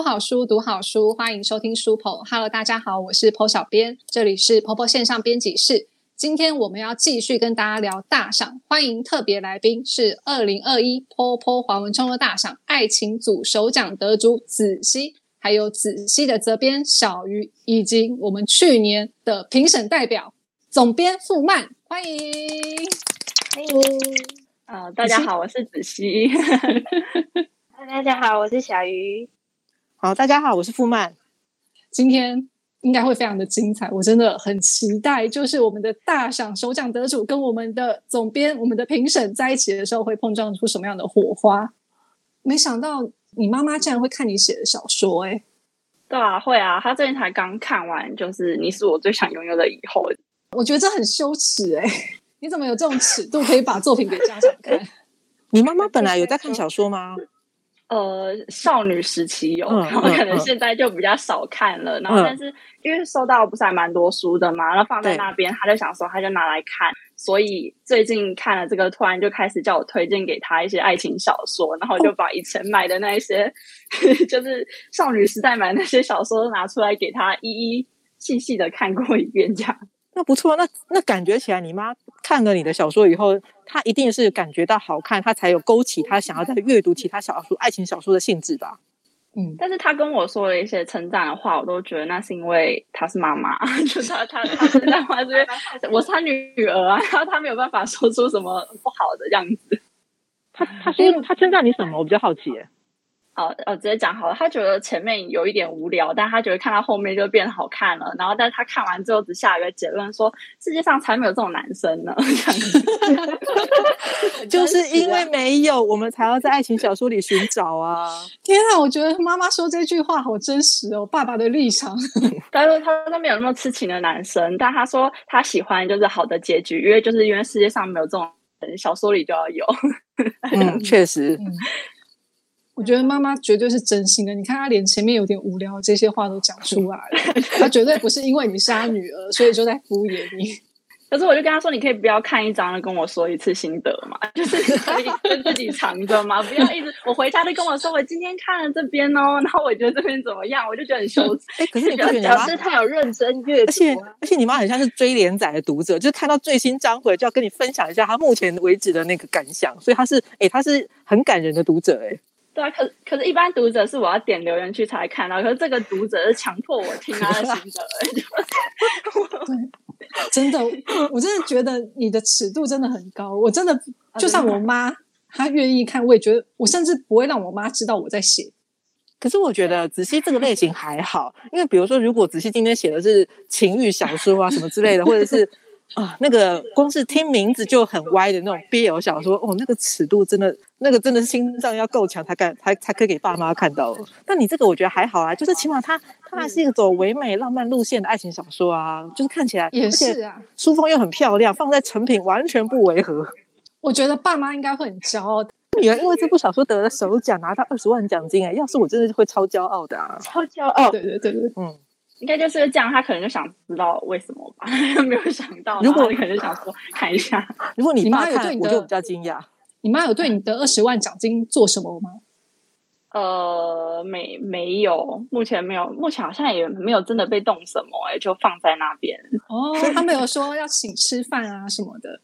剖好书，读好书，欢迎收听书剖。Hello，大家好，我是剖小编，这里是婆婆线上编辑室。今天我们要继续跟大家聊大赏，欢迎特别来宾是二零二一婆婆华文创作大赏爱情组首奖得主子熙，还有子熙的责编小鱼，以及我们去年的评审代表总编傅曼，欢迎，欢迎。呃，大家好，我是子熙。大家好，我是小鱼。好，大家好，我是傅曼。今天应该会非常的精彩，我真的很期待。就是我们的大赏首奖得主跟我们的总编、我们的评审在一起的时候，会碰撞出什么样的火花？没想到你妈妈竟然会看你写的小说，哎，对啊，会啊，她最近才刚看完，就是你是我最想拥有的以后。我觉得这很羞耻，哎，你怎么有这种尺度，可以把作品给家长看？你妈妈本来有在看小说吗？呃，少女时期有，然后可能现在就比较少看了。然后，但是因为收到不是还蛮多书的嘛，然后放在那边，他就想说，他就拿来看。所以最近看了这个，突然就开始叫我推荐给他一些爱情小说，然后就把以前买的那一些，就是少女时代买那些小说拿出来给他一一细细的看过一遍，这样。那不错，那那感觉起来，你妈看了你的小说以后，她一定是感觉到好看，她才有勾起她想要再阅读其他小说、爱情小说的兴致吧。嗯，但是她跟我说了一些称赞的话，我都觉得那是因为她是妈妈，就她她她称赞话是因为我是她女儿啊，然后她没有办法说出什么不好的样子。她她说她称赞你什么？我比较好奇。哦哦，直接讲好了。他觉得前面有一点无聊，但他觉得看到后面就变好看了。然后，但是他看完之后只下一个结论说：世界上才没有这种男生呢。就是因为没有，我们才要在爱情小说里寻找啊！天啊，我觉得妈妈说这句话好真实哦。爸爸的立场，他说他他没有那么痴情的男生，但他说他喜欢就是好的结局，因为就是因为世界上没有这种小说里就要有。嗯，确实。我觉得妈妈绝对是真心的。你看，她连前面有点无聊这些话都讲出来了。她绝对不是因为你是她女儿，所以就在敷衍你。可是我就跟她说：“你可以不要看一张，跟我说一次心得嘛，就是可以跟自己藏着嘛，不要一直我回家就跟我说我今天看了这边哦，然后我觉得这边怎么样，我就觉得很羞耻。哎，可是你不觉得表示他有认真阅读，而且而且你妈很像是追连载的读者，就是看到最新章回就要跟你分享一下他目前为止的那个感想，所以他是哎，他是很感人的读者哎。”对啊，可可是，一般读者是我要点留言区才看到，可是这个读者是强迫我听他的心得。真的，我真的觉得你的尺度真的很高。我真的，就算我妈她愿意看，我也觉得，我甚至不会让我妈知道我在写。可是我觉得子熙这个类型还好，因为比如说，如果子熙今天写的是情欲小说啊什么之类的，或者是。啊，那个光是听名字就很歪的那种 BL 小说，哦，那个尺度真的，那个真的是心脏要够强才敢，才才可以给爸妈看到。但你这个我觉得还好啊，就是起码它它还是一个走唯美浪漫路线的爱情小说啊，就是看起来也是啊，书封又很漂亮，放在成品完全不违和。我觉得爸妈应该会很骄傲，女儿因为这部小说得了首奖，拿到二十万奖金，哎，要是我真的会超骄傲的啊，超骄傲。对对对对，嗯。应该就是这样，他可能就想知道为什么吧，没有想到。如果你可能想说看一下，如果你妈有对你的，我就比较惊讶。你妈有对你的二十万奖金做什么吗？呃，没没有，目前没有，目前好像也没有真的被动什么，哎，就放在那边。哦，他没有说要请吃饭啊什么的。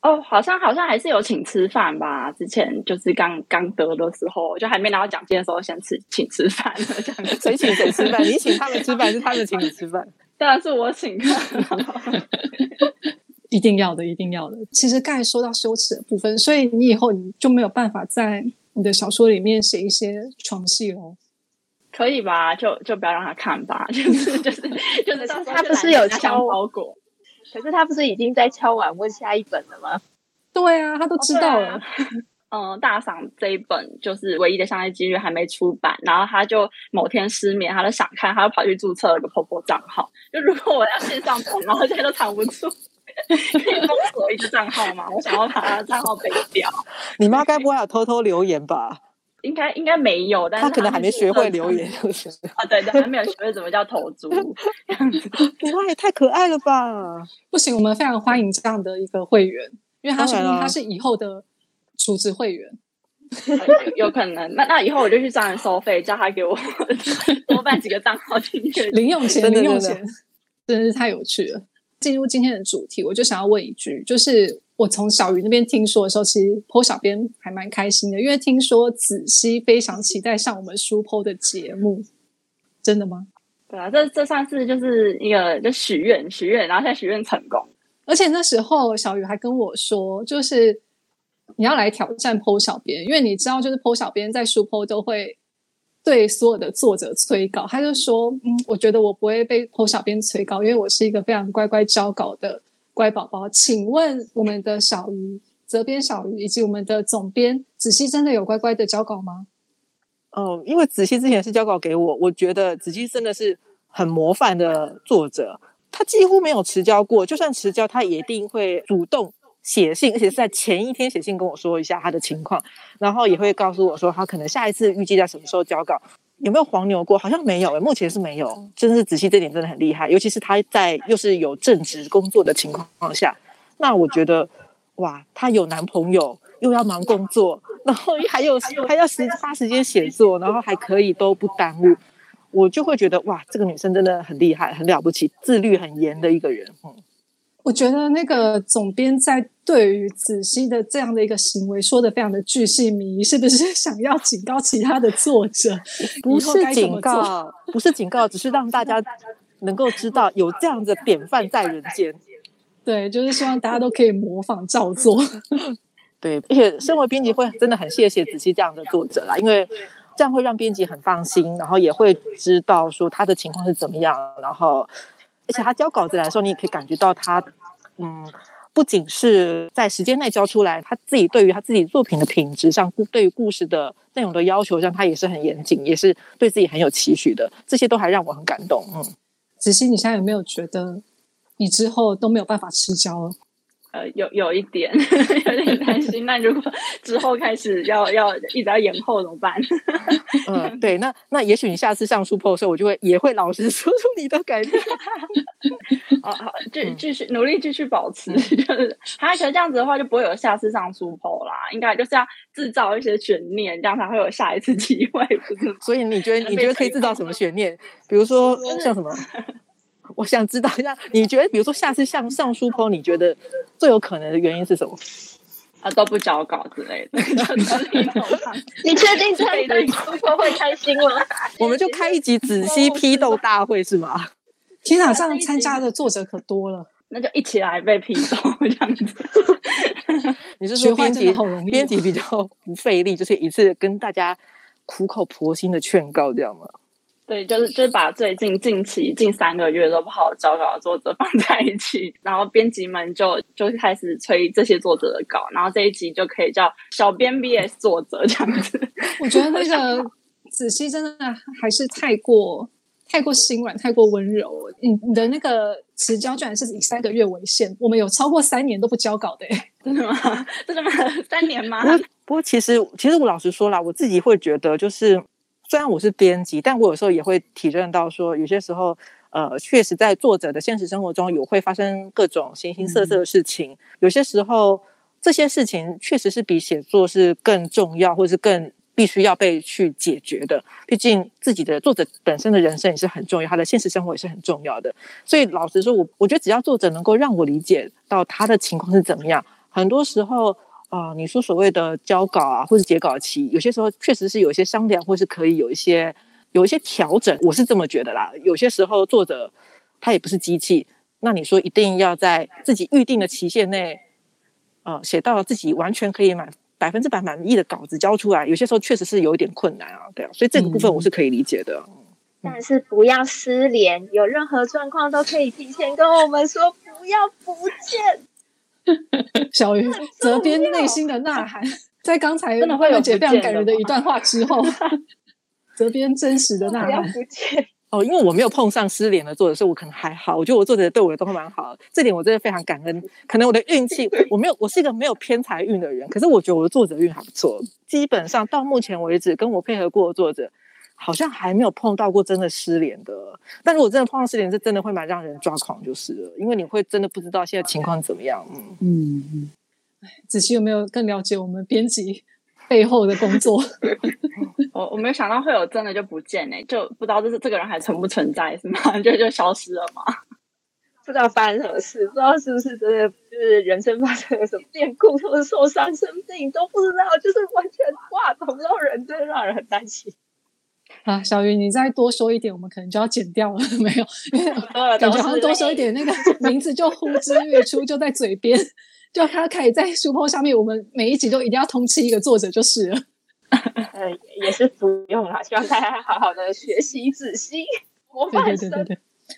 哦，好像好像还是有请吃饭吧。之前就是刚刚得的时候，就还没拿到奖金的时候，先吃请吃饭这样。谁请谁吃饭？你请他们吃饭，是他们请你吃饭？当然是我请。一定要的，一定要的。其实刚才说到羞耻的部分，所以你以后你就没有办法在你的小说里面写一些床戏喽？可以吧？就就不要让他看吧。就是就是就是，他不是有敲包裹。可是他不是已经在敲碗问下一本了吗？对啊，他都知道了。嗯，大赏这一本就是唯一的商业机率还没出版，然后他就某天失眠，他就想看，他就跑去注册了个婆婆账号。就如果我要线上看，然后现在都藏不住，可以封锁一个账号吗？我想要把他账号背掉。你妈该不会有偷偷留言吧？应该应该没有，但是他可能还没学会留言，就是啊，对对，还没有学会怎么叫投猪 这样子。你妈也太可爱了吧！不行，我们非常欢迎这样的一个会员，因为他说他是以后的储值会员。有有可能。那那以后我就去找人收费，叫他给我 多办几个账号进去。零用钱，真的零用钱，真的是太有趣了。进入今天的主题，我就想要问一句，就是我从小鱼那边听说的时候，其实 PO 小编还蛮开心的，因为听说子熙非常期待上我们书 PO 的节目，真的吗？对啊，这这算是就是一个就许愿许愿，然后现在许愿成功。而且那时候小鱼还跟我说，就是你要来挑战 PO 小编，因为你知道，就是 PO 小编在书 PO 都会对所有的作者催稿，他就说，嗯，我觉得我不会被 PO 小编催稿，因为我是一个非常乖乖交稿的乖宝宝。请问我们的小鱼、责编小鱼以及我们的总编子熙真的有乖乖的交稿吗？哦，因为子熙之前是交稿给我，我觉得子熙真的是很模范的作者，他几乎没有迟交过，就算迟交，他也一定会主动写信，而且是在前一天写信跟我说一下他的情况，然后也会告诉我说他可能下一次预计在什么时候交稿。有没有黄牛过？好像没有诶，目前是没有。真是子熙这点真的很厉害，尤其是他在又是有正职工作的情况下，那我觉得哇，她有男朋友，又要忙工作，然后还有还要时花时间写作，然后还可以都不耽误，我就会觉得哇，这个女生真的很厉害，很了不起，自律很严的一个人。嗯，我觉得那个总编在对于子熙的这样的一个行为说的非常的巨细靡遗，是不是 想要警告其他的作者？不是警告，不是警告，只是让大家能够知道有这样的典范在人间。对，就是希望大家都可以模仿照做。对，而且身为编辑会真的很谢谢子熙这样的作者啦，因为这样会让编辑很放心，然后也会知道说他的情况是怎么样，然后而且他交稿子来的时候，你也可以感觉到他，嗯，不仅是在时间内交出来，他自己对于他自己作品的品质上，故对于故事的内容的要求上，他也是很严谨，也是对自己很有期许的，这些都还让我很感动，嗯。子熙，你现在有没有觉得你之后都没有办法吃胶了？呃，有有一点 有点担心。那如果之后开始要要一直要延后怎么办？嗯，对，那那也许你下次上书 p 的时候，我就会也会老实 说出你的改变。好好，继继续努力，继续保持。就是，他可能这样子的话，就不会有下次上书 p 啦。应该就是要制造一些悬念，这样才会有下一次机会，不是？所以你觉得你觉得可以制造什么悬念？比如说像什么？我想知道一下，你觉得比如说下次上上书坡你觉得最有可能的原因是什么？他，都不交稿之类的。你确定这样对书婆会开心吗？我们就开一集仔细 批斗大会是吗？天哪，上参加的作者可多了。那就一起来被批斗这样子。你是说编辑编辑比较不费力，就是一次跟大家苦口婆心的劝告，这样吗？对，就是就是把最近近期近三个月都不好交稿的作者 放在一起，然后编辑们就就开始催这些作者的稿，然后这一集就可以叫小编 VS 作者这样子。我觉得那个子熙真的还是太过太过心软，太过温柔。你你的那个迟交居然是以三个月为限，我们有超过三年都不交稿的、欸。真的吗？真的吗？三年吗不？过不过其实其实我老实说啦，我自己会觉得就是。虽然我是编辑，但我有时候也会体认到说，有些时候，呃，确实在作者的现实生活中有会发生各种形形色色的事情。有些时候，这些事情确实是比写作是更重要，或者是更必须要被去解决的。毕竟自己的作者本身的人生也是很重要，他的现实生活也是很重要的。所以老实说，我我觉得只要作者能够让我理解到他的情况是怎么样，很多时候。啊、呃，你说所谓的交稿啊，或是截稿期，有些时候确实是有一些商量，或是可以有一些有一些调整，我是这么觉得啦。有些时候作者他也不是机器，那你说一定要在自己预定的期限内，呃，写到自己完全可以满百分之百满意的稿子交出来，有些时候确实是有一点困难啊，对啊，所以这个部分我是可以理解的。但是不要失联，有任何状况都可以提前跟我们说，不要不见。小鱼责编内心的呐喊，在刚才真的会有姐非常感人的一段话之后，责编真实的呐喊。哦，因为我没有碰上失联的作者，所以我可能还好。我觉得我作者对我都蛮好，这点我真的非常感恩。可能我的运气，我没有，我是一个没有偏财运的人，可是我觉得我的作者运还不错。基本上到目前为止，跟我配合过的作者，好像还没有碰到过真的失联的。但如果真的碰到失联，是真的会蛮让人抓狂，就是了，因为你会真的不知道现在情况怎么样。嗯，嗯嗯，子琪有没有更了解我们编辑背后的工作。我我没有想到会有真的就不见哎，就不知道这是这个人还存不存在是吗？就就消失了吗？不知道发生什么事，不知道是不是真的就是人生发生了什么变故，或者受伤生病都不知道，就是完全哇找不到人，真的让人很担心。啊，小鱼，你再多说一点，我们可能就要剪掉了，没有？感觉好像多说一点，那个名字就呼之欲出，就在嘴边，就他可以在书包上面，我们每一集都一定要通知一个作者就是了。呃，也是不用了，希望大家好好的学习仔细。模范生，对对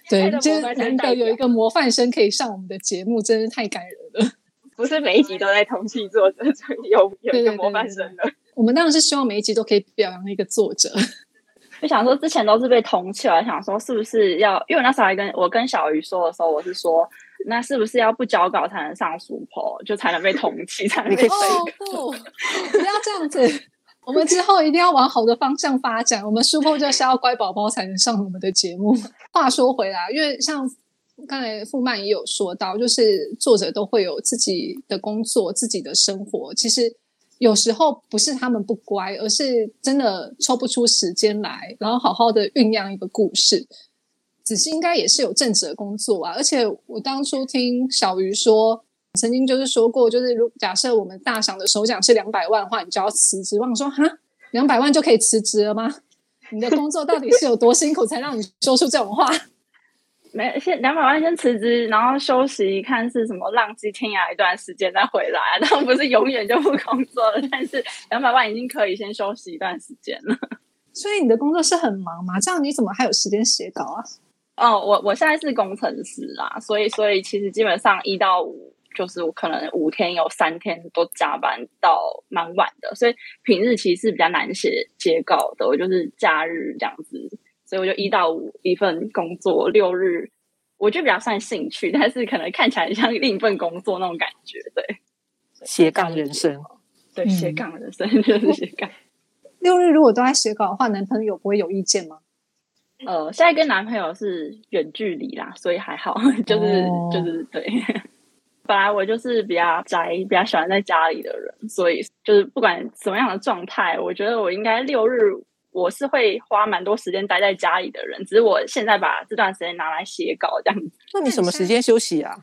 对对对，真难得有一个模范生可以上我们的节目，真是太感人了。不是每一集都在通气作者，有有一个模范生的。我们当然是希望每一集都可以表扬一个作者。就想说之前都是被通气了，想说是不是要？因为我那时候还跟我跟小鱼说的时候，我是说，那是不是要不交稿才能上书婆，就才能被通气，才能被哦不，不要这样子。我们之后一定要往好的方向发展。我们书破就是要乖宝宝才能上我们的节目。话说回来，因为像刚才傅曼也有说到，就是作者都会有自己的工作、自己的生活。其实有时候不是他们不乖，而是真的抽不出时间来，然后好好的酝酿一个故事。子熙应该也是有正职的工作啊，而且我当初听小鱼说。曾经就是说过，就是如假设我们大赏的首奖是两百万的话，你就要辞职。我说哈，两百万就可以辞职了吗？你的工作到底是有多辛苦，才让你说出这种话？没，先两百万先辞职，然后休息，看是什么浪迹天涯一段时间再回来。当然不是永远就不工作了，但是两百万已经可以先休息一段时间了。所以你的工作是很忙吗？这样你怎么还有时间写稿啊？哦，我我现在是工程师啦，所以所以其实基本上一到五。就是我可能五天有三天都加班到蛮晚的，所以平日其实是比较难写结稿的。我就是假日这样子，所以我就一到五一份工作，六日我觉得比较算兴趣，但是可能看起来像另一份工作那种感觉。对，斜杠人生，对斜杠人生 就是斜杠。六日如果都在写稿的话，男朋友不会有意见吗？呃，现在跟男朋友是远距离啦，所以还好，就是就是 对。本来我就是比较宅、比较喜欢在家里的人，所以就是不管什么样的状态，我觉得我应该六日我是会花蛮多时间待在家里的人。只是我现在把这段时间拿来写稿这样子。那你什么时间休息啊？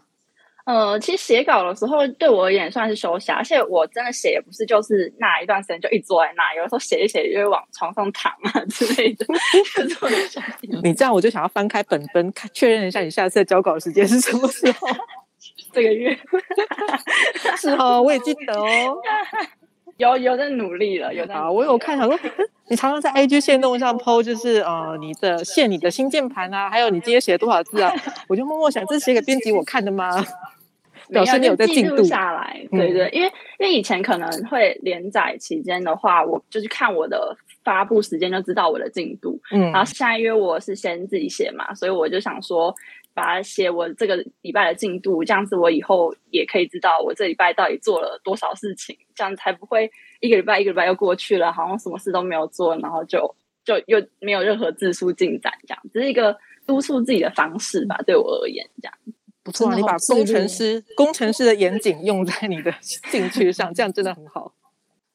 呃，其实写稿的时候对我而言算是休息，而且我真的写也不是就是那一段时间就一坐在那，有的时候写一写就会往床上躺啊 之类的。你这样我就想要翻开本本看确认一下你下次的交稿时间是什么时候。这个月是哦，我也记得哦，有有在努力了，有在啊。我有看，想说你常常在 IG 线 动上 PO，就是呃你的线、你的新键盘啊，还有你今天写了多少字啊，我就默默想，这是写给编辑我看的吗？表示你有在进度下来，对对，因为因为以前可能会连载期间的话，我就是看我的发布时间就知道我的进度，嗯，然后现在因为我是先自己写嘛，所以我就想说。把它写我这个礼拜的进度，这样子我以后也可以知道我这礼拜到底做了多少事情，这样才不会一个礼拜一个礼拜又过去了，好像什么事都没有做，然后就就又没有任何字数进展，这样只是一个督促自己的方式吧。对我而言，这样不错。你把工程师工程师的严谨用在你的兴趣上，这样真的很好。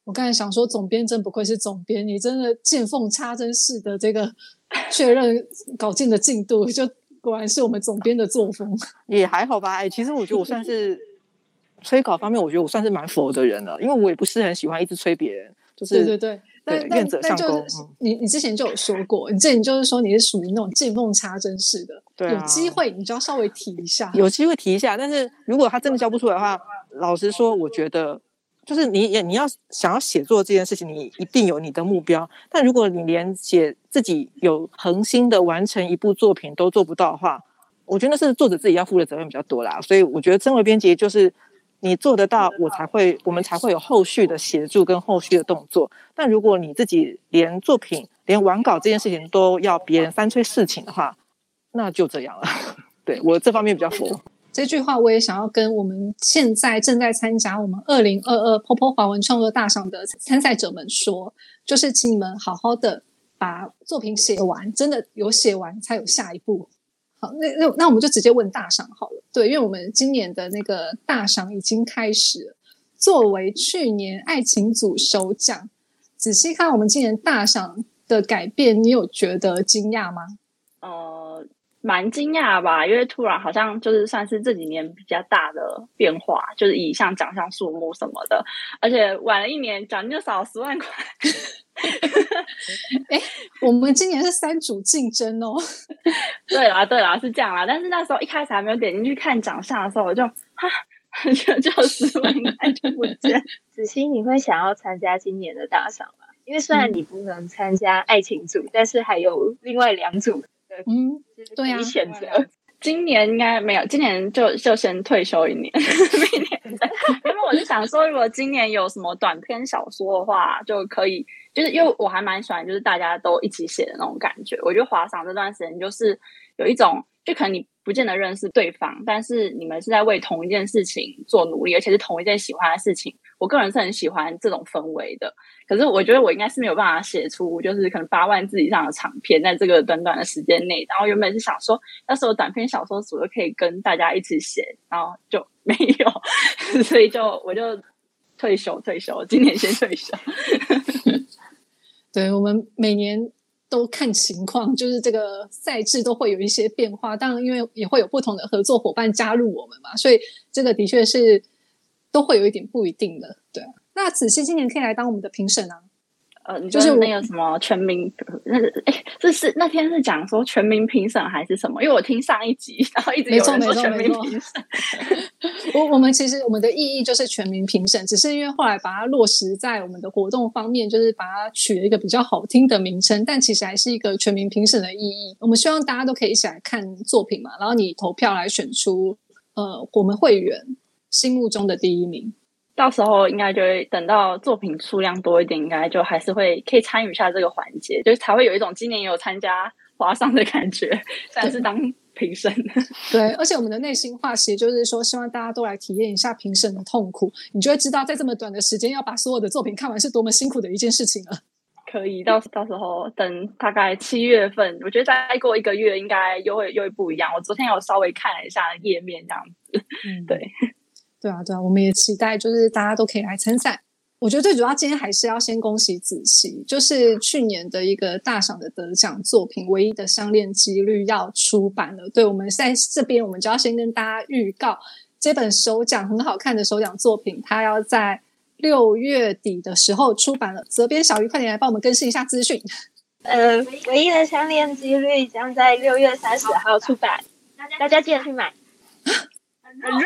我刚才想说，总编真不愧是总编，你真的见缝插针式的这个确认稿件的进度就。果然是我们总编的作风，也还好吧。哎，其实我觉得我算是催稿方面，我觉得我算是蛮佛的人了，因为我也不是很喜欢一直催别人。就是对对对，对愿者上钩。你你之前就有说过，你之前就是说你是属于那种见缝插针式的，对，有机会你就要稍微提一下，有机会提一下。但是如果他真的教不出来的话，老实说，我觉得。就是你也你要想要写作这件事情，你一定有你的目标。但如果你连写自己有恒心的完成一部作品都做不到的话，我觉得是作者自己要负的责任比较多啦。所以我觉得身为编辑，就是你做得到，我才会我们才会有后续的协助跟后续的动作。但如果你自己连作品连完稿这件事情都要别人三催四请的话，那就这样了。对我这方面比较佛。这句话我也想要跟我们现在正在参加我们二零二二 POPO 华文创作大赏的参赛者们说，就是请你们好好的把作品写完，真的有写完才有下一步。好，那那那我们就直接问大赏好了。对，因为我们今年的那个大赏已经开始，作为去年爱情组首奖，仔细看我们今年大赏的改变，你有觉得惊讶吗？呃，蛮惊讶吧，因为突然好像就是算是这几年比较大的变化，就是以像奖项数目什么的，而且晚了一年，奖金就少十万块。哎，我们今年是三组竞争哦。对啦，对啦，是这样啦。但是那时候一开始还没有点进去看奖项的时候，我就哈，就就十万块就不见。子欣，你会想要参加今年的大赏吗？因为虽然你不能参加爱情组，但是还有另外两组的，嗯，对啊，选择。今年应该没有，今年就就先退休一年，明年 因为我就想说，如果今年有什么短篇小说的话，就可以，就是因为我还蛮喜欢，就是大家都一起写的那种感觉。我觉得华赏这段时间就是有一种，就可能你不见得认识对方，但是你们是在为同一件事情做努力，而且是同一件喜欢的事情。我个人是很喜欢这种氛围的。可是我觉得我应该是没有办法写出就是可能八万字以上的长篇，在这个短短的时间内。然后原本是想说，要是有短篇小说组就可以跟大家一起写，然后就没有，所以就我就退休退休，今年先退休。对我们每年都看情况，就是这个赛制都会有一些变化。当然，因为也会有不同的合作伙伴加入我们嘛，所以这个的确是都会有一点不一定的，对。那子熙今年可以来当我们的评审啊？呃，就是那个什么全民，那哎，这是那天是讲说全民评审还是什么？因为我听上一集，然后一直有人说全民评审。我我们其实我们的意义就是全民评审，只是因为后来把它落实在我们的活动方面，就是把它取了一个比较好听的名称，但其实还是一个全民评审的意义。我们希望大家都可以一起来看作品嘛，然后你投票来选出呃我们会员心目中的第一名。到时候应该就会等到作品数量多一点，应该就还是会可以参与一下这个环节，就是才会有一种今年有参加华商的感觉，算是当评审。对，而且我们的内心话其实就是说，希望大家都来体验一下评审的痛苦，你就会知道在这么短的时间要把所有的作品看完是多么辛苦的一件事情了。可以到到时候等大概七月份，我觉得再过一个月应该又会又会不一样。我昨天有稍微看了一下页面，这样子，嗯，对。对啊，对啊，我们也期待，就是大家都可以来参赛。我觉得最主要今天还是要先恭喜子琪，就是去年的一个大赏的得奖作品《唯一的相恋几率》要出版了。对，我们在这边，我们就要先跟大家预告，这本首奖很好看的首奖作品，它要在六月底的时候出版了。责编小鱼，快点来帮我们更新一下资讯。呃，《唯一的相恋几率》将在六月三十号出版，大家记得去买。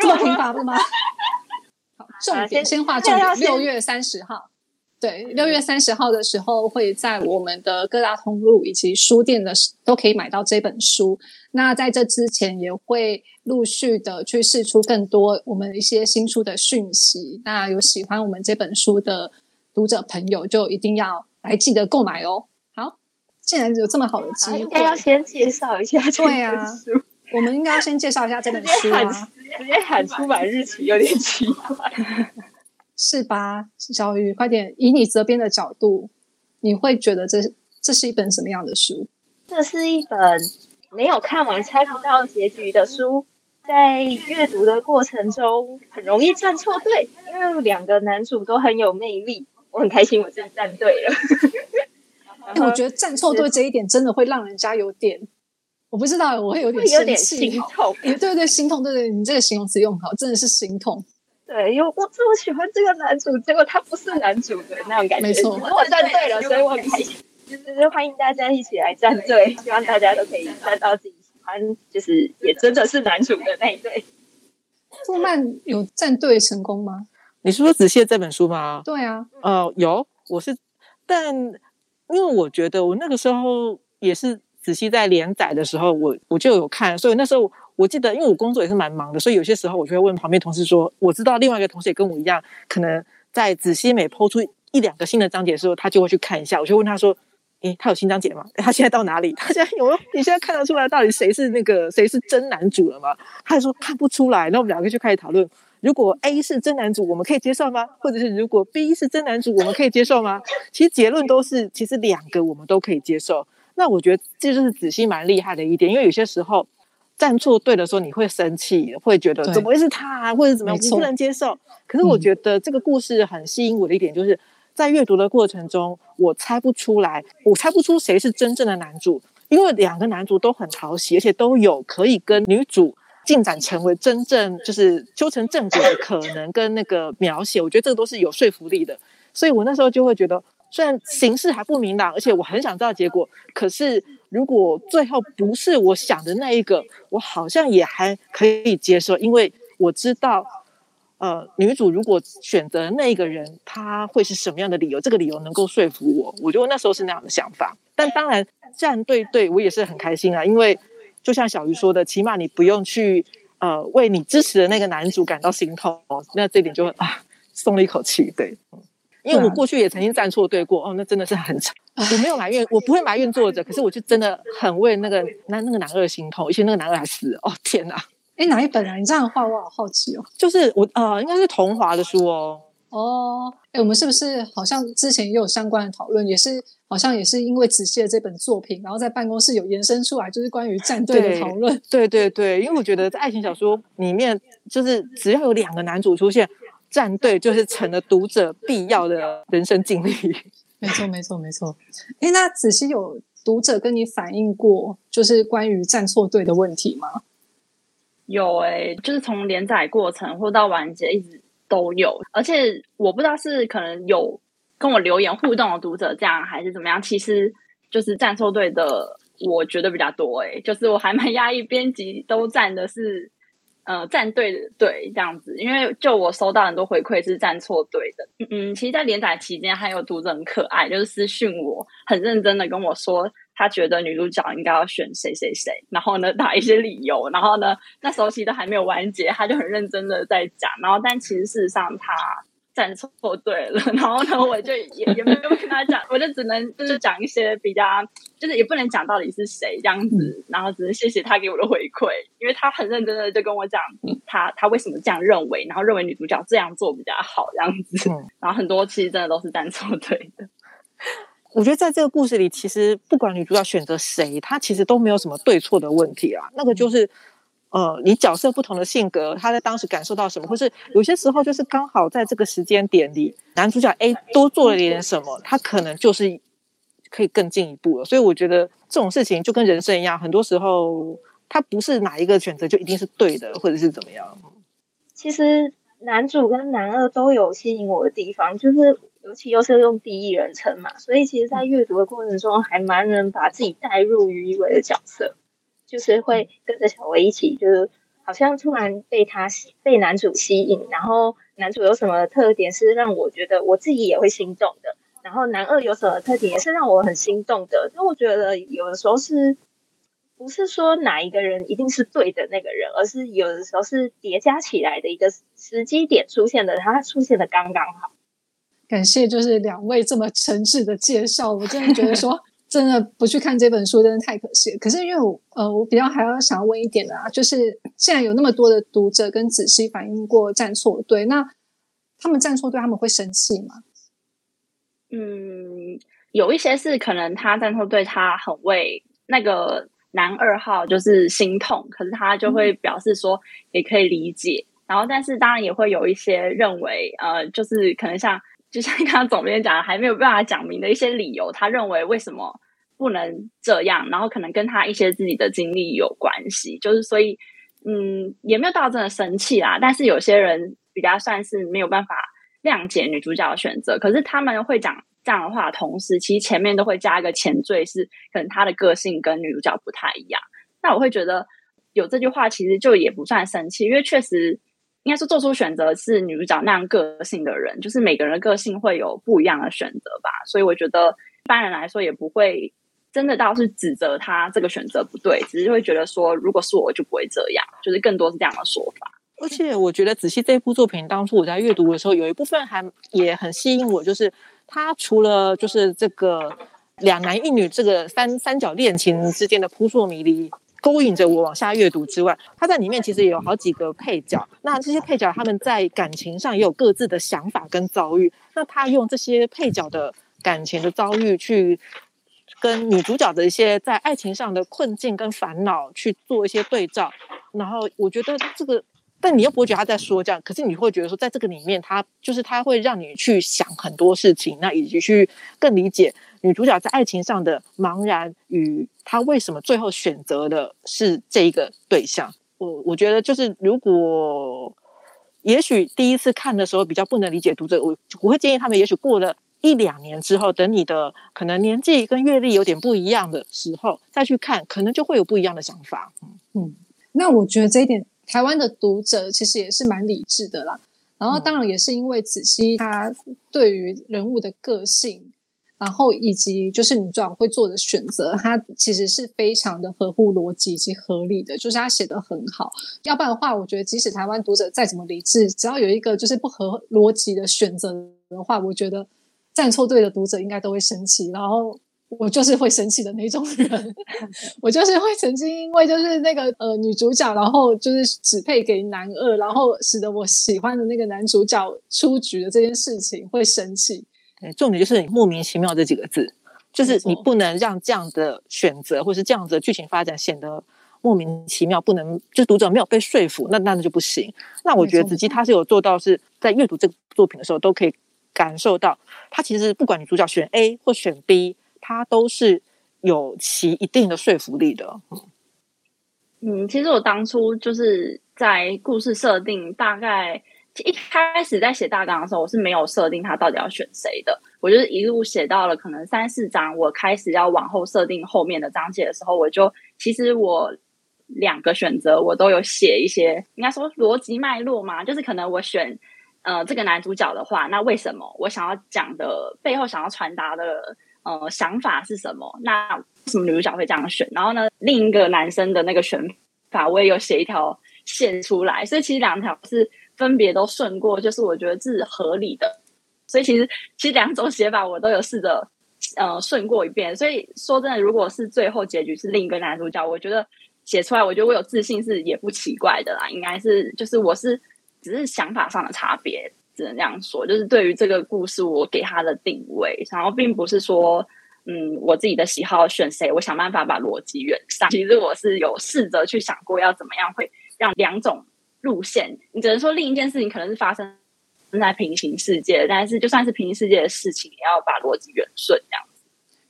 这么频繁吗？好，重点先画重点。六月三十号，对，六月三十号的时候会在我们的各大通路以及书店的都可以买到这本书。那在这之前也会陆续的去试出更多我们一些新书的讯息。那有喜欢我们这本书的读者朋友，就一定要来记得购买哦。好，既然有这么好的机会，应该要先介绍一下这本书。我们应该要先介绍一下这本书啊！直接喊出版日期有点奇怪，是吧？小雨，快点！以你这边的角度，你会觉得这这是一本什么样的书？这是一本没有看完猜不到结局的书，在阅读的过程中很容易站错队，因为两个男主都很有魅力，我很开心我自己站对了。我觉得站错队这一点真的会让人家有点。我不知道，我会有点有点心痛。对对，心痛，对对，你这个形容词用好，真的是心痛。对，因为我这么喜欢这个男主，结果他不是男主的那种感觉。没错，我站对了，所以我很开心。就是欢迎大家一起来站队，希望大家都可以站到自己喜欢，就是也真的是男主的那一对。富曼有站队成功吗？你是说子谢这本书吗？对啊，呃，有，我是，但因为我觉得我那个时候也是。仔细在连载的时候，我我就有看，所以那时候我记得，因为我工作也是蛮忙的，所以有些时候我就会问旁边同事说：“我知道另外一个同事也跟我一样，可能在子熙每抛出一两个新的章节的时候，他就会去看一下。”我就问他说：“诶，他有新章节吗？他现在到哪里？他现在有没有？你现在看得出来到底谁是那个谁是真男主了吗？”他就说看不出来。那我们两个就开始讨论：如果 A 是真男主，我们可以接受吗？或者是如果 B 是真男主，我们可以接受吗？其实结论都是，其实两个我们都可以接受。那我觉得这就是子熙蛮厉害的一点，因为有些时候，站错队的时候，你会生气，会觉得怎么会是他，啊或者怎么样，我不能接受。可是我觉得这个故事很吸引我的一点，就是在阅读的过程中，我猜不出来，我猜不出谁是真正的男主，因为两个男主都很讨喜，而且都有可以跟女主进展成为真正就是修成正果的可能跟那个描写，我觉得这个都是有说服力的。所以我那时候就会觉得。虽然形势还不明朗，而且我很想知道结果，可是如果最后不是我想的那一个，我好像也还可以接受，因为我知道，呃，女主如果选择那一个人，他会是什么样的理由？这个理由能够说服我，我觉得那时候是那样的想法。但当然站对队，我也是很开心啊，因为就像小鱼说的，起码你不用去呃为你支持的那个男主感到心痛，那这点就啊松了一口气，对。因为我过去也曾经站错队过，哦，那真的是很惨。我没有埋怨，我不会埋怨作者，可是我就真的很为那个男那个男二心痛，而且那个男二还死，哦天哪！哎，哪一本啊？你这样的话我好好奇哦。就是我呃，应该是桐华的书哦。哦，哎，我们是不是好像之前也有相关的讨论？也是好像也是因为子熙的这本作品，然后在办公室有延伸出来，就是关于战队的讨论。对对对，因为我觉得在爱情小说里面，就是只要有两个男主出现。站队就是成了读者必要的人生经历。没错，没错，没错。哎，那子熙有读者跟你反映过，就是关于站错队的问题吗？有哎，就是从连载过程或到完结一直都有，而且我不知道是可能有跟我留言互动的读者这样，还是怎么样。其实就是站错队的，我觉得比较多哎，就是我还蛮压抑，编辑都站的是。呃，站队的队这样子，因为就我收到很多回馈是站错队的。嗯，其实，在连载期间，还有读者很可爱，就是私讯我，很认真的跟我说，他觉得女主角应该要选谁谁谁，然后呢，打一些理由，然后呢，那时候其实都还没有完结，他就很认真的在讲，然后但其实事实上他。站错队了，然后呢，我就也也没有跟他讲，我就只能就是讲一些比较，就是也不能讲到底是谁这样子，然后只是谢谢他给我的回馈，因为他很认真的就跟我讲他他为什么这样认为，然后认为女主角这样做比较好这样子，然后很多其实真的都是站错队的。我觉得在这个故事里，其实不管女主角选择谁，她其实都没有什么对错的问题啊，那个就是。呃，你角色不同的性格，他在当时感受到什么，或是有些时候就是刚好在这个时间点里，男主角 A 多做了点什么，他可能就是可以更进一步了。所以我觉得这种事情就跟人生一样，很多时候他不是哪一个选择就一定是对的，或者是怎么样。其实男主跟男二都有吸引我的地方，就是尤其又是用第一人称嘛，所以其实，在阅读的过程中，还蛮能把自己带入于一位的角色。就是会跟着小薇一起，就是好像突然被他被男主吸引，然后男主有什么特点是让我觉得我自己也会心动的，然后男二有什么特点也是让我很心动的。那我觉得有的时候是不是说哪一个人一定是对的那个人，而是有的时候是叠加起来的一个时机点出现的，他出现的刚刚好。感谢就是两位这么诚挚的介绍，我真的觉得说。真的不去看这本书，真的太可惜。可是因为我呃，我比较还要想要问一点的啊，就是现在有那么多的读者跟仔细反映过站错队，那他们站错队，他们会生气吗？嗯，有一些是可能他站错队，他很为那个男二号就是心痛，可是他就会表示说也可以理解。然后，但是当然也会有一些认为，呃，就是可能像。就像刚刚总编讲的，还没有办法讲明的一些理由，他认为为什么不能这样，然后可能跟他一些自己的经历有关系，就是所以，嗯，也没有到真的生气啦。但是有些人比较算是没有办法谅解女主角的选择，可是他们会讲这样的话，同时其实前面都会加一个前缀，是可能他的个性跟女主角不太一样。那我会觉得有这句话，其实就也不算生气，因为确实。应该是做出选择是女主角那样个性的人，就是每个人的个性会有不一样的选择吧。所以我觉得一般人来说也不会真的倒是指责他这个选择不对，只是会觉得说，如果是我就不会这样，就是更多是这样的说法。而且我觉得仔细这部作品，当初我在阅读的时候，有一部分还也很吸引我，就是他除了就是这个两男一女这个三三角恋情之间的扑朔迷离。勾引着我往下阅读之外，他在里面其实也有好几个配角。那这些配角他们在感情上也有各自的想法跟遭遇。那他用这些配角的感情的遭遇去跟女主角的一些在爱情上的困境跟烦恼去做一些对照，然后我觉得这个，但你又不会觉得他在说这样，可是你会觉得说，在这个里面，他就是他会让你去想很多事情，那以及去更理解女主角在爱情上的茫然与她为什么最后选择的是这一个对象。我我觉得就是如果也许第一次看的时候比较不能理解读者，我我会建议他们，也许过了。一两年之后，等你的可能年纪跟阅历有点不一样的时候，再去看，可能就会有不一样的想法。嗯，那我觉得这一点，台湾的读者其实也是蛮理智的啦。然后，当然也是因为子熙他对于人物的个性，然后以及就是女主角会做的选择，他其实是非常的合乎逻辑以及合理的，就是他写的很好。要不然的话，我觉得即使台湾读者再怎么理智，只要有一个就是不合逻辑的选择的话，我觉得。站错队的读者应该都会生气，然后我就是会生气的那种人 我就是会曾经因为就是那个呃女主角，然后就是只配给男二，然后使得我喜欢的那个男主角出局的这件事情会生气。对，重点就是莫名其妙这几个字，就是你不能让这样的选择或是这样子的剧情发展显得莫名其妙，不能就读者没有被说服，那那就不行。那我觉得子姬他是有做到是在阅读这个作品的时候都可以。感受到，他其实不管女主角选 A 或选 B，他都是有其一定的说服力的。嗯，其实我当初就是在故事设定，大概一开始在写大纲的时候，我是没有设定他到底要选谁的。我就是一路写到了可能三四章，我开始要往后设定后面的章节的时候，我就其实我两个选择我都有写一些，应该说逻辑脉络嘛，就是可能我选。呃，这个男主角的话，那为什么我想要讲的背后想要传达的呃想法是什么？那为什么女主角会这样选？然后呢，另一个男生的那个选法，我也有写一条线出来，所以其实两条是分别都顺过，就是我觉得是合理的。所以其实其实两种写法我都有试着呃顺过一遍。所以说真的，如果是最后结局是另一个男主角，我觉得写出来，我觉得我有自信是也不奇怪的啦。应该是就是我是。只是想法上的差别，只能这样说。就是对于这个故事，我给他的定位，然后并不是说，嗯，我自己的喜好选谁，我想办法把逻辑圆上。其实我是有试着去想过，要怎么样会让两种路线。你只能说另一件事情可能是发生在平行世界，但是就算是平行世界的事情，也要把逻辑圆顺这样子。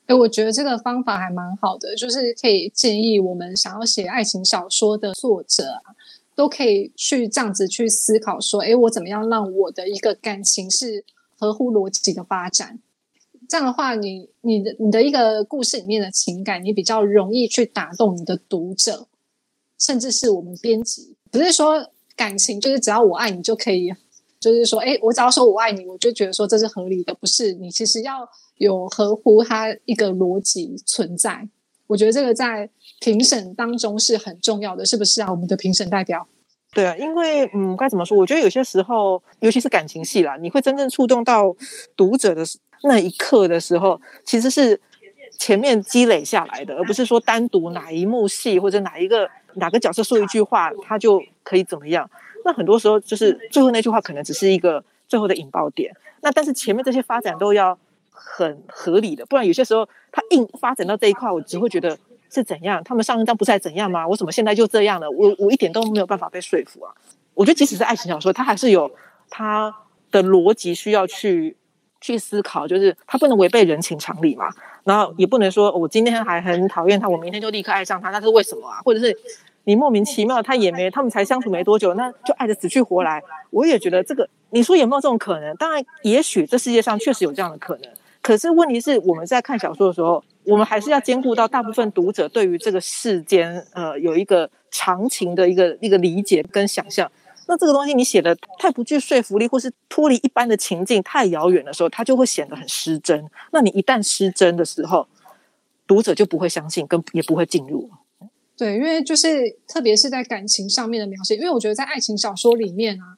哎，我觉得这个方法还蛮好的，就是可以建议我们想要写爱情小说的作者。都可以去这样子去思考，说，哎，我怎么样让我的一个感情是合乎逻辑的发展？这样的话，你你的你的一个故事里面的情感，你比较容易去打动你的读者，甚至是我们编辑。不是说感情就是只要我爱你就可以，就是说，哎，我只要说我爱你，我就觉得说这是合理的。不是，你其实要有合乎它一个逻辑存在。我觉得这个在评审当中是很重要的，是不是啊？我们的评审代表，对啊，因为嗯，该怎么说？我觉得有些时候，尤其是感情戏啦，你会真正触动到读者的那一刻的时候，其实是前面积累下来的，而不是说单独哪一幕戏或者哪一个哪个角色说一句话，他就可以怎么样。那很多时候就是最后那句话可能只是一个最后的引爆点，那但是前面这些发展都要。很合理的，不然有些时候他硬发展到这一块，我只会觉得是怎样？他们上一张不是还怎样吗？我怎么现在就这样了？我我一点都没有办法被说服啊！我觉得即使是爱情小说，它还是有它的逻辑需要去去思考，就是它不能违背人情常理嘛。然后也不能说我今天还很讨厌他，我明天就立刻爱上他，那是为什么啊？或者是你莫名其妙，他也没他们才相处没多久，那就爱的死去活来。我也觉得这个，你说有没有这种可能？当然，也许这世界上确实有这样的可能。可是问题是，我们在看小说的时候，我们还是要兼顾到大部分读者对于这个世间，呃，有一个长情的一个一个理解跟想象。那这个东西你写的太不具说服力，或是脱离一般的情境太遥远的时候，它就会显得很失真。那你一旦失真的时候，读者就不会相信，跟也不会进入。对，因为就是特别是在感情上面的描写，因为我觉得在爱情小说里面啊。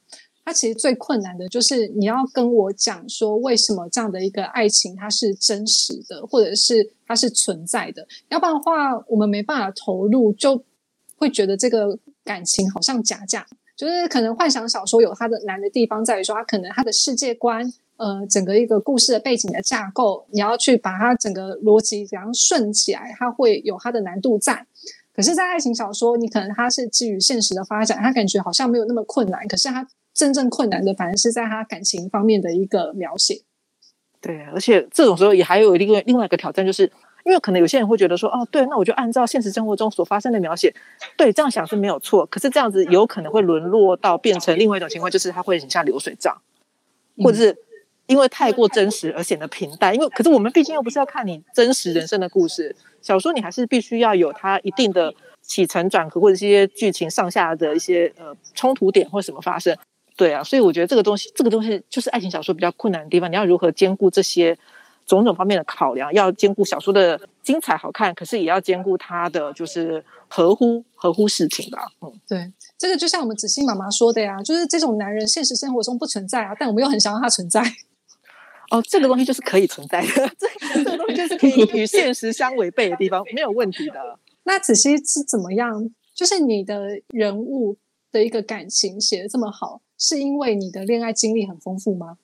它其实最困难的就是你要跟我讲说为什么这样的一个爱情它是真实的，或者是它是存在的。要不然的话，我们没办法投入，就会觉得这个感情好像假假。就是可能幻想小说有它的难的地方在于说，它可能它的世界观，呃，整个一个故事的背景的架构，你要去把它整个逻辑怎样顺起来，它会有它的难度在。可是，在爱情小说，你可能它是基于现实的发展，它感觉好像没有那么困难。可是，它真正困难的，反而是在他感情方面的一个描写。对，而且这种时候也还有另外另外一个挑战，就是因为可能有些人会觉得说，哦，对，那我就按照现实生活中所发生的描写，对，这样想是没有错。可是这样子有可能会沦落到变成另外一种情况，就是他会很像流水账，或者是因为太过真实而显得平淡。因为可是我们毕竟又不是要看你真实人生的故事，小说你还是必须要有它一定的起承转合，或者一些剧情上下的一些呃冲突点或什么发生。对啊，所以我觉得这个东西，这个东西就是爱情小说比较困难的地方。你要如何兼顾这些种种方面的考量？要兼顾小说的精彩好看，可是也要兼顾它的就是合乎合乎事情吧。嗯，对，这个就像我们子欣妈妈说的呀，就是这种男人现实生活中不存在啊，但我们又很想让他存在。哦，这个东西就是可以存在的，这这个东西就是可以与现实相违背的地方，没有问题的。那子熙是怎么样？就是你的人物的一个感情写的这么好。是因为你的恋爱经历很丰富吗？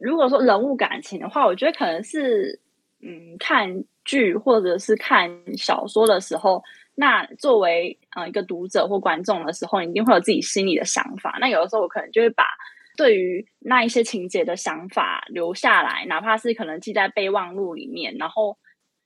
如果说人物感情的话，我觉得可能是，嗯，看剧或者是看小说的时候，那作为呃一个读者或观众的时候，你一定会有自己心里的想法。那有的时候我可能就会把对于那一些情节的想法留下来，哪怕是可能记在备忘录里面，然后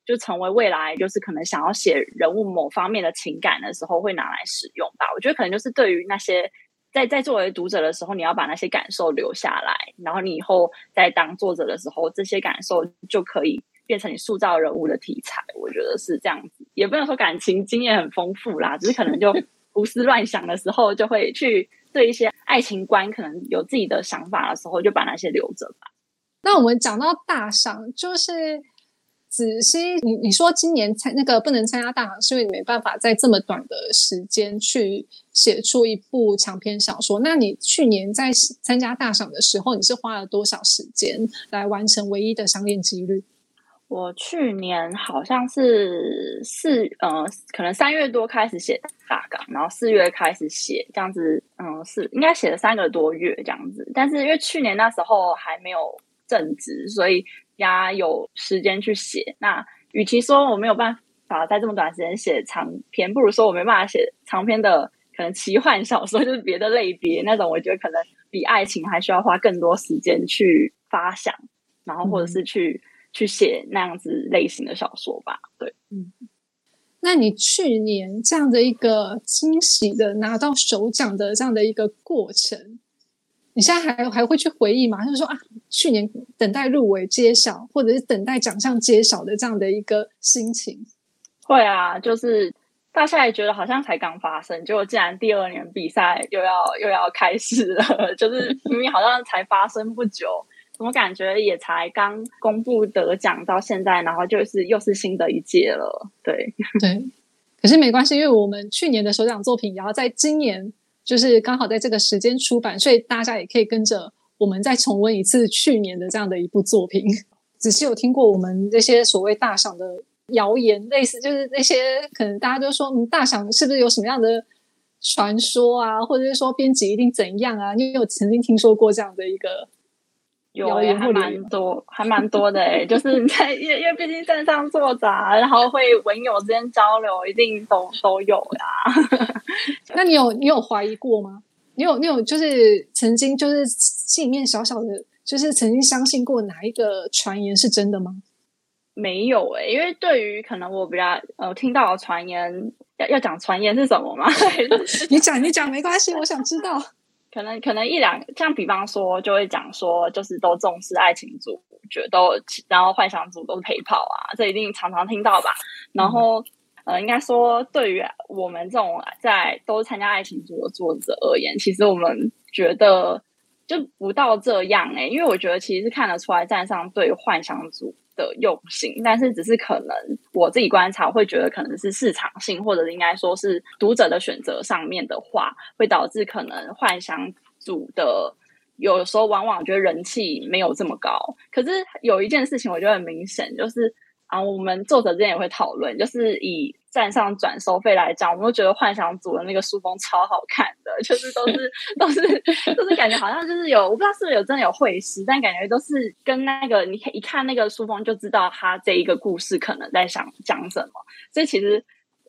就成为未来就是可能想要写人物某方面的情感的时候会拿来使用吧。我觉得可能就是对于那些。在在作为读者的时候，你要把那些感受留下来，然后你以后在当作者的时候，这些感受就可以变成你塑造人物的题材。我觉得是这样子，也不能说感情经验很丰富啦，只是可能就 胡思乱想的时候，就会去对一些爱情观可能有自己的想法的时候，就把那些留着吧。那我们讲到大赏，就是。子熙，你你说今年参那个不能参加大赏，是因为你没办法在这么短的时间去写出一部长篇小说。那你去年在参加大赏的时候，你是花了多少时间来完成唯一的商业几率？我去年好像是四呃，可能三月多开始写大纲，然后四月开始写，这样子，嗯，是应该写了三个多月这样子。但是因为去年那时候还没有正职，所以。家有时间去写，那与其说我没有办法在这么短时间写长篇，不如说我没办法写长篇的可能奇幻小说，就是别的类别那种，我觉得可能比爱情还需要花更多时间去发想，然后或者是去去写那样子类型的小说吧。对，嗯，那你去年这样的一个惊喜的拿到首奖的这样的一个过程。你现在还还会去回忆吗？就是说啊，去年等待入围揭晓，或者是等待奖项揭晓的这样的一个心情。会啊，就是大家也觉得好像才刚发生，结果竟然第二年比赛又要又要开始了，就是明明好像才发生不久，怎么感觉也才刚公布得奖到现在，然后就是又是新的一届了。对 对，可是没关系，因为我们去年的首奖作品也要在今年。就是刚好在这个时间出版，所以大家也可以跟着我们再重温一次去年的这样的一部作品。只是有听过我们这些所谓大赏的谣言，类似就是那些可能大家都说，嗯，大赏是不是有什么样的传说啊，或者是说编辑一定怎样啊？你有曾经听说过这样的一个？有还蛮多，还蛮多的诶，就是在因为因为毕竟站上作杂，然后会文友之间交流，一定都都有呀。那你有你有怀疑过吗？你有你有就是曾经就是心里面小小的，就是曾经相信过哪一个传言是真的吗？没有诶，因为对于可能我比较呃听到的传言，要要讲传言是什么吗？你讲你讲没关系，我想知道。可能可能一两，像比方说，就会讲说，就是都重视爱情组，觉得都，然后幻想组都是陪跑啊，这一定常常听到吧。然后，呃，应该说，对于我们这种在都参加爱情组的作者而言，其实我们觉得就不到这样哎，因为我觉得其实是看得出来站上对幻想组。的用心，但是只是可能我自己观察会觉得可能是市场性，或者应该说是读者的选择上面的话，会导致可能幻想组的有时候往往觉得人气没有这么高。可是有一件事情我觉得很明显，就是啊，我们作者之间也会讨论，就是以站上转收费来讲，我们都觉得幻想组的那个书封超好看的，就是都是 都是都是感觉好像就是有，我不知道是不是有真的有会师，但感觉都是跟那个你一看那个书封就知道他这一个故事可能在想讲什么，所以其实。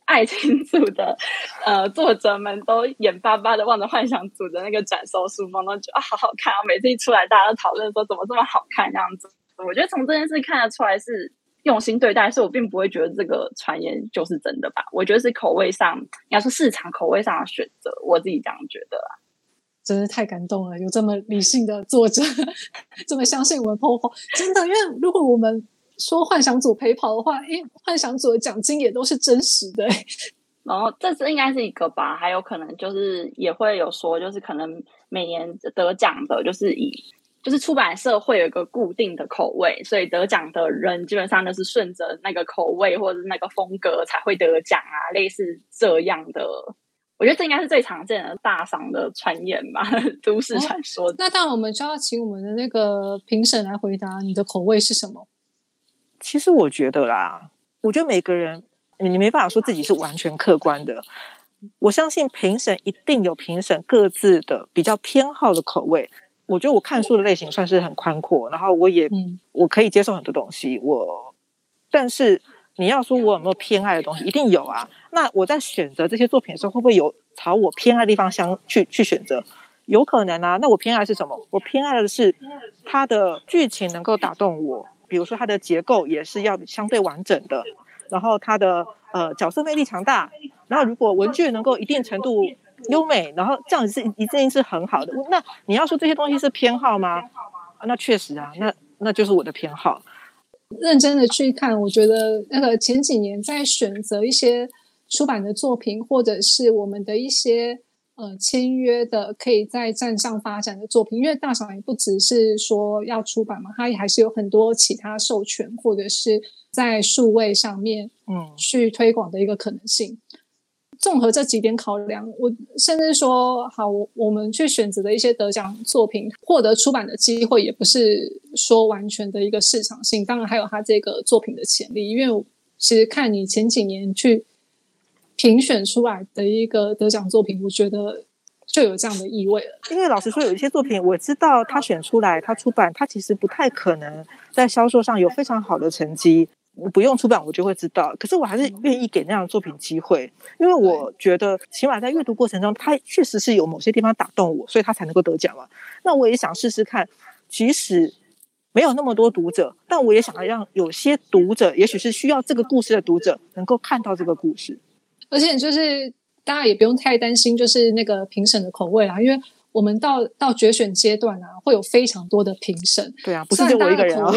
爱情组的呃作者们都眼巴巴的望着幻想组的那个转收书封，都觉得啊好好看啊！每次一出来，大家都讨论说怎么这么好看这样子。我觉得从这件事看得出来是用心对待，所以我并不会觉得这个传言就是真的吧。我觉得是口味上，应该说市场口味上的选择，我自己这样觉得啊。真是太感动了，有这么理性的作者，这么相信我们 POPO，真的，因为如果我们。说幻想组陪跑的话，诶，幻想组的奖金也都是真实的。然后这次应该是一个吧，还有可能就是也会有说，就是可能每年得奖的，就是以就是出版社会有一个固定的口味，所以得奖的人基本上都是顺着那个口味或者是那个风格才会得奖啊，类似这样的。我觉得这应该是最常见的大赏的传言吧，都市传说。那当然，我们就要请我们的那个评审来回答，你的口味是什么？其实我觉得啦，我觉得每个人你没办法说自己是完全客观的。我相信评审一定有评审各自的比较偏好的口味。我觉得我看书的类型算是很宽阔，然后我也我可以接受很多东西。我但是你要说我有没有偏爱的东西，一定有啊。那我在选择这些作品的时候，会不会有朝我偏爱的地方相去去选择？有可能啊。那我偏爱是什么？我偏爱的是它的剧情能够打动我。比如说，它的结构也是要相对完整的，然后它的呃角色魅力强大，然后如果文具能够一定程度优美，然后这样子是一定是很好的。那你要说这些东西是偏好吗？那确实啊，那那就是我的偏好。认真的去看，我觉得那个前几年在选择一些出版的作品，或者是我们的一些。呃，签约的可以在站上发展的作品，因为大赏也不只是说要出版嘛，它也还是有很多其他授权或者是在数位上面，嗯，去推广的一个可能性。综合这几点考量，我甚至说，好，我们去选择的一些得奖作品，获得出版的机会，也不是说完全的一个市场性，当然还有它这个作品的潜力。因为其实看你前几年去。评选出来的一个得奖作品，我觉得就有这样的意味了。因为老实说，有一些作品我知道他选出来，他出版，他其实不太可能在销售上有非常好的成绩。不用出版，我就会知道。可是我还是愿意给那样的作品机会，因为我觉得起码在阅读过程中，它确实是有某些地方打动我，所以它才能够得奖嘛。那我也想试试看，即使没有那么多读者，但我也想要让有些读者，也许是需要这个故事的读者，能够看到这个故事。而且就是大家也不用太担心，就是那个评审的口味啦，因为我们到到决选阶段啊，会有非常多的评审。对啊，不是就我一个人啊。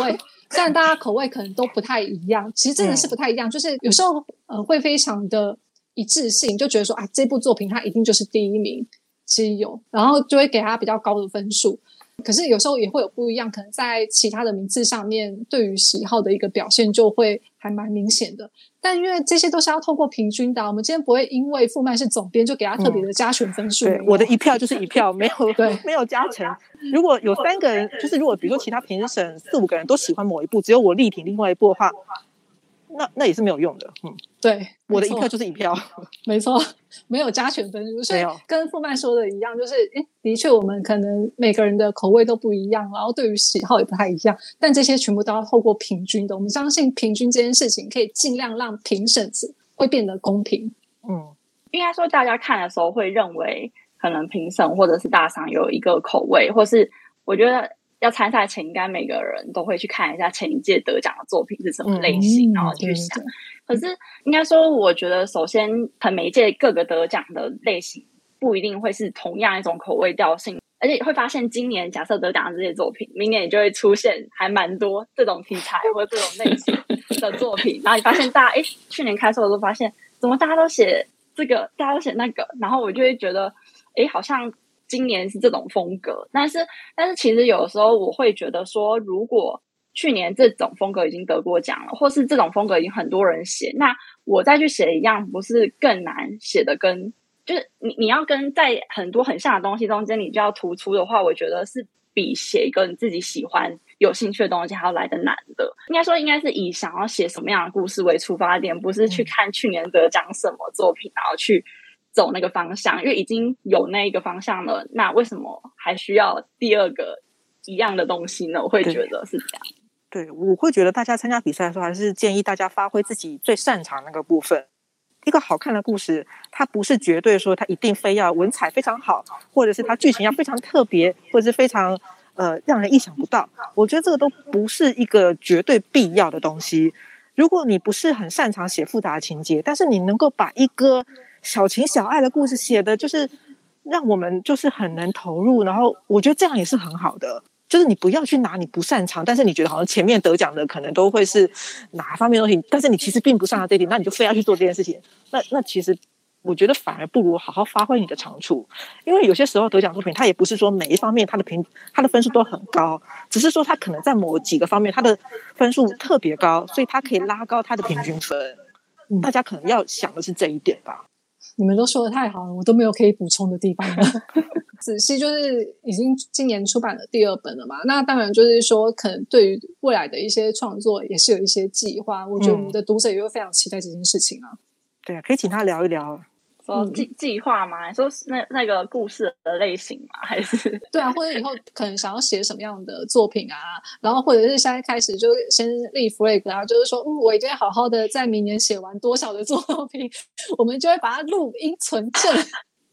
虽然大家口味可能都不太一样，其实真的是不太一样。就是有时候呃会非常的一致性，就觉得说啊这部作品它一定就是第一名，其实有，然后就会给他比较高的分数。可是有时候也会有不一样，可能在其他的名次上面，对于喜好的一个表现就会还蛮明显的。但因为这些都是要透过平均的，我们今天不会因为傅曼是总编就给他特别的加权分数。对，我的一票就是一票，没有对，没有加成。如果有三个人，就是如果比如说其他评审四五个人都喜欢某一部，只有我力挺另外一部的话。那那也是没有用的，嗯，对，我的一票就是一票，没错，没有加权分数，所以跟傅曼说的一样，就是，诶，的确我们可能每个人的口味都不一样，然后对于喜好也不太一样，但这些全部都要透过平均的，我们相信平均这件事情可以尽量让评审会变得公平，嗯，应该说大家看的时候会认为，可能评审或者是大赏有一个口味，或是我觉得。要参赛前，应该每个人都会去看一下前一届得奖的作品是什么类型，然后去想。可是，应该说，我觉得首先，可能每一届各个得奖的类型不一定会是同样一种口味调性，而且会发现今年假设得奖的这些作品，明年也就会出现还蛮多这种题材或者这种类型的作品。然后你发现大家，哎，去年开售的时候发现，怎么大家都写这个，大家都写那个，然后我就会觉得，哎，好像。今年是这种风格，但是但是其实有的时候我会觉得说，如果去年这种风格已经得过奖了，或是这种风格已经很多人写，那我再去写一样，不是更难写的？跟就是你你要跟在很多很像的东西中间，你就要突出的话，我觉得是比写一个你自己喜欢、有兴趣的东西还要来的难的。应该说，应该是以想要写什么样的故事为出发点，不是去看去年得奖什么作品，然后去走那个方向。因为已经有那一个方向了，那为什么还需要第二个一样的东西呢？我会觉得是这样。对，我会觉得大家参加比赛的时候，还是建议大家发挥自己最擅长那个部分。一个好看的故事，它不是绝对说它一定非要文采非常好，或者是它剧情要非常特别，或者是非常呃让人意想不到。我觉得这个都不是一个绝对必要的东西。如果你不是很擅长写复杂情节，但是你能够把一个小情小爱的故事写的，就是让我们就是很能投入，然后我觉得这样也是很好的。就是你不要去拿你不擅长，但是你觉得好像前面得奖的可能都会是哪方面东西，但是你其实并不擅长这一点，那你就非要去做这件事情。那那其实我觉得反而不如好好发挥你的长处，因为有些时候得奖作品它也不是说每一方面它的评它的分数都很高，只是说它可能在某几个方面它的分数特别高，所以它可以拉高它的平均分。大家可能要想的是这一点吧。你们都说的太好了，我都没有可以补充的地方了。子熙就是已经今年出版了第二本了嘛，那当然就是说，可能对于未来的一些创作也是有一些计划。我觉得我们的读者也会非常期待这件事情啊。对啊，可以请他聊一聊。说计计划吗？说那那个故事的类型吗？还是 对啊？或者以后可能想要写什么样的作品啊？然后或者是现在开始就先立 flag 啊，就是说，嗯，我一定要好好的在明年写完多少的作品，我们就会把它录音存证。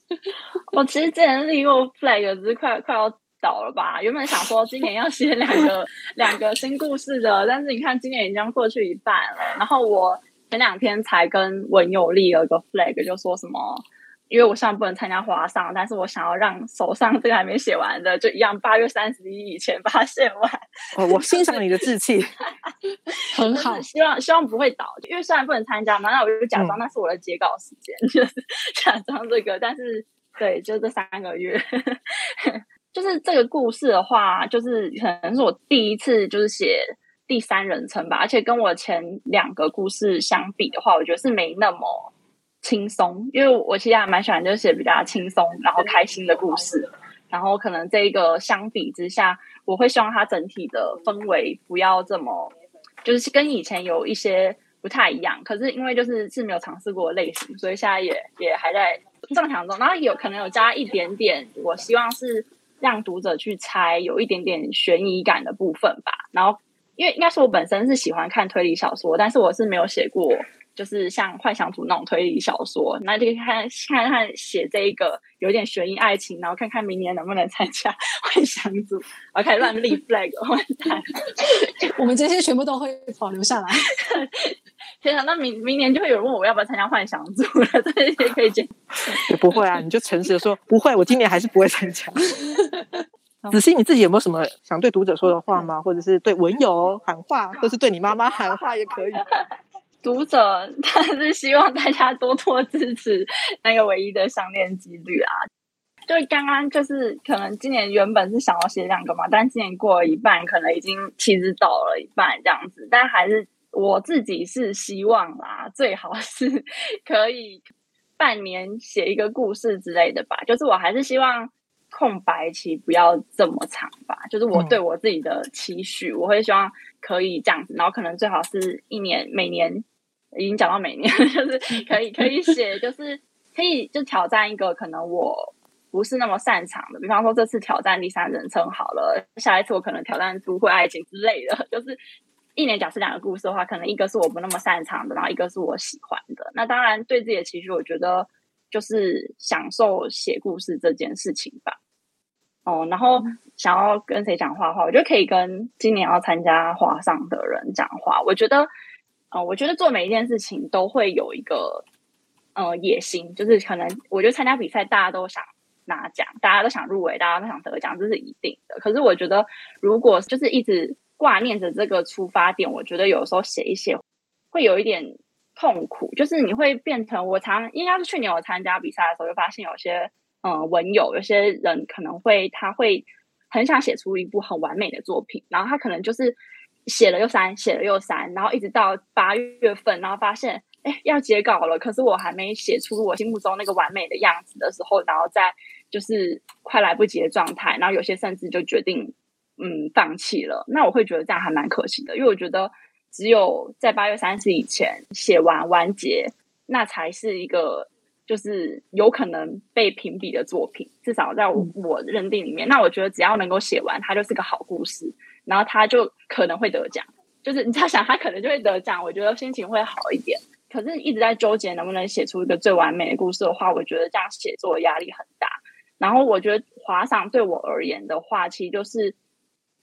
我其实之前立过 flag，只是快快要倒了吧？原本想说今年要写两个两个新故事的，但是你看今年已经过去一半了，然后我。前两天才跟文友立了个 flag，就说什么，因为我现在不能参加华上，但是我想要让手上这个还没写完的，就一样八月三十一以前把它写完。哦，我欣赏你的志气，很好。希望希望不会倒，因为虽然不能参加嘛，那我就假装那是我的截稿时间，就是假装这个。但是对，就这三个月，就是这个故事的话，就是可能是我第一次就是写。第三人称吧，而且跟我前两个故事相比的话，我觉得是没那么轻松。因为我其实还蛮喜欢就写比较轻松然后开心的故事，然后可能这一个相比之下，我会希望它整体的氛围不要这么，就是跟以前有一些不太一样。可是因为就是是没有尝试过的类型，所以现在也也还在正常中。然后有可能有加一点点，我希望是让读者去猜，有一点点悬疑感的部分吧。然后。因为应该是我本身是喜欢看推理小说，但是我是没有写过，就是像幻想组那种推理小说。那就看看看写这一个有点悬疑爱情，然后看看明年能不能参加 幻想组。我开始乱立 flag，完蛋！我们这些全部都会保留下来。天啊，那明明年就会有人问我要不要参加幻想组了，这些可以讲。不会啊，你就诚实的说不会，我今年还是不会参加。子欣，你自己有没有什么想对读者说的话吗？或者是对文友喊话，或是对你妈妈喊话也可以。读者，但是希望大家多多支持那个唯一的相恋几率啊！就刚刚就是可能今年原本是想要写两个嘛，但今年过了一半，可能已经其实走了一半这样子。但还是我自己是希望啦，最好是可以半年写一个故事之类的吧。就是我还是希望。空白期不要这么长吧，就是我对我自己的期许，我会希望可以这样子，然后可能最好是一年，每年已经讲到每年，就是可以可以写，就是可以就挑战一个可能我不是那么擅长的，比方说这次挑战第三人称好了，下一次我可能挑战都会爱情之类的，就是一年假设两个故事的话，可能一个是我不那么擅长的，然后一个是我喜欢的。那当然对自己的期许，我觉得就是享受写故事这件事情吧。哦，然后想要跟谁讲话的话，我觉得可以跟今年要参加华上的人讲话。我觉得，呃，我觉得做每一件事情都会有一个呃野心，就是可能我觉得参加比赛，大家都想拿奖，大家都想入围，大家都想得奖，这是一定的。可是我觉得，如果就是一直挂念着这个出发点，我觉得有时候写一写会有一点痛苦，就是你会变成我常应该是去年我参加比赛的时候，就发现有些。嗯，文友有些人可能会，他会很想写出一部很完美的作品，然后他可能就是写了又删，写了又删，然后一直到八月份，然后发现哎要截稿了，可是我还没写出我心目中那个完美的样子的时候，然后再就是快来不及的状态，然后有些甚至就决定嗯放弃了。那我会觉得这样还蛮可惜的，因为我觉得只有在八月三十以前写完完结，那才是一个就是有可能被评比的作品。至少在我我认定里面，那我觉得只要能够写完，它就是个好故事，然后它就可能会得奖。就是你在想，他可能就会得奖，我觉得心情会好一点。可是一直在纠结能不能写出一个最完美的故事的话，我觉得这样写作压力很大。然后我觉得华赏对我而言的话，其实就是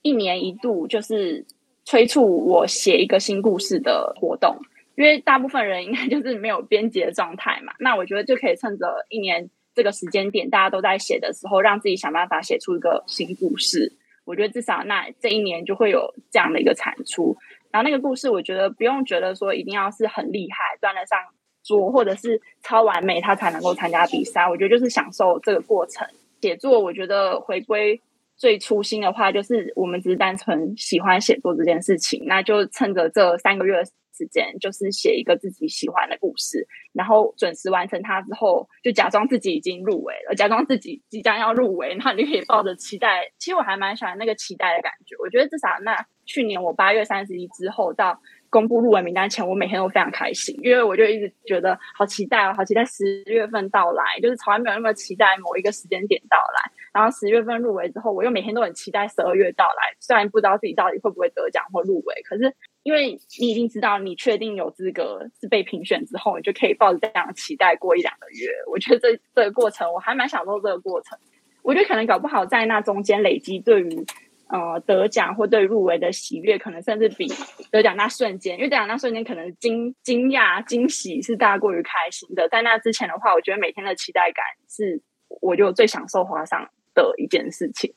一年一度就是催促我写一个新故事的活动。因为大部分人应该就是没有编辑的状态嘛，那我觉得就可以趁着一年这个时间点大家都在写的时候，让自己想办法写出一个新故事。我觉得至少那这一年就会有这样的一个产出。然后那个故事，我觉得不用觉得说一定要是很厉害，端得上桌，或者是超完美，他才能够参加比赛。我觉得就是享受这个过程。写作，我觉得回归最初心的话，就是我们只是单纯喜欢写作这件事情，那就趁着这三个月。时间就是写一个自己喜欢的故事，然后准时完成它之后，就假装自己已经入围了，假装自己即将要入围，然后你可以抱着期待。其实我还蛮喜欢那个期待的感觉。我觉得至少那去年我八月三十一之后到公布入围名单前，我每天都非常开心，因为我就一直觉得好期待哦，好期待十月份到来，就是从来没有那么期待某一个时间点到来。然后十月份入围之后，我又每天都很期待十二月到来，虽然不知道自己到底会不会得奖或入围，可是。因为你已经知道你确定有资格是被评选之后，你就可以抱着这样的期待过一两个月。我觉得这这个过程我还蛮享受这个过程。我觉得可能搞不好在那中间累积对于呃得奖或对入围的喜悦，可能甚至比得奖那瞬间，因为得奖那瞬间可能惊惊讶惊喜是大家过于开心的。在那之前的话，我觉得每天的期待感是我就最享受华上的一件事情。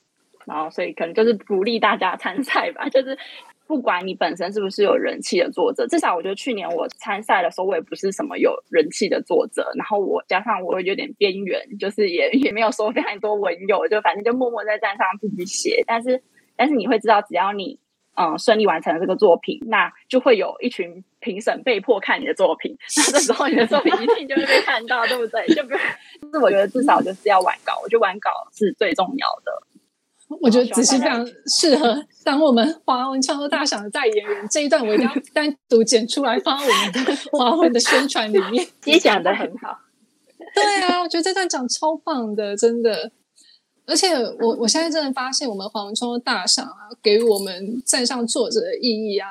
然后所以可能就是鼓励大家参赛吧，就是。不管你本身是不是有人气的作者，至少我觉得去年我参赛的时候，我也不是什么有人气的作者。然后我加上我有点边缘，就是也也没有收非常多文友，就反正就默默在站上自己写。但是但是你会知道，只要你嗯顺利完成了这个作品，那就会有一群评审被迫看你的作品。那这时候你的作品一定就会被看到，对不对？就不是。就是我觉得至少就是要完稿，我觉得完稿是最重要的。我觉得只是非常适合当我们华文创作大赏的代言人。这一段我一定要 单独剪出来放在我们的 华文的宣传里面。你讲的很好，对啊，我觉得这段讲超棒的，真的。而且我我现在真的发现，我们黄文创作大赏啊，给予我们站上作者的意义啊，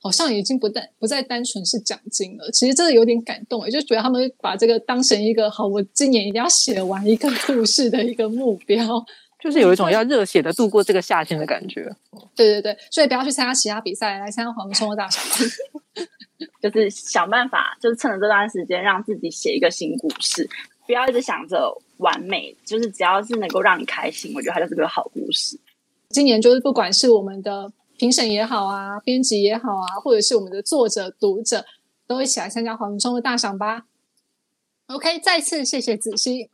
好像已经不单不再单纯是奖金了。其实真的有点感动，也就觉得他们把这个当成一个好，我今年一定要写完一个故事的一个目标。就是有一种要热血的度过这个夏天的感觉。对对对，所以不要去参加其他比赛，来参加黄文冲的大赏。就是想办法，就是趁着这段时间，让自己写一个新故事，不要一直想着完美。就是只要是能够让你开心，我觉得它就是个好故事。今年就是不管是我们的评审也好啊，编辑也好啊，或者是我们的作者、读者，都一起来参加黄文冲的大赏吧。OK，再次谢谢子熙，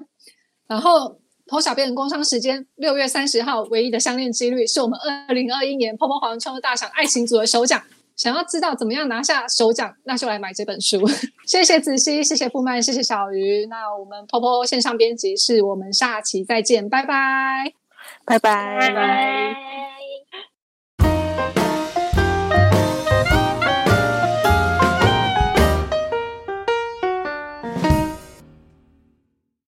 然后。偷小编的工商时间，六月三十号，唯一的相恋几率是我们二零二一年泡泡黄创大赏爱情组的首奖。想要知道怎么样拿下首奖，那就来买这本书。谢谢子熙，谢谢富曼，谢谢小鱼。那我们泡泡线上编辑室，我们下期再见，拜拜，拜拜，拜拜。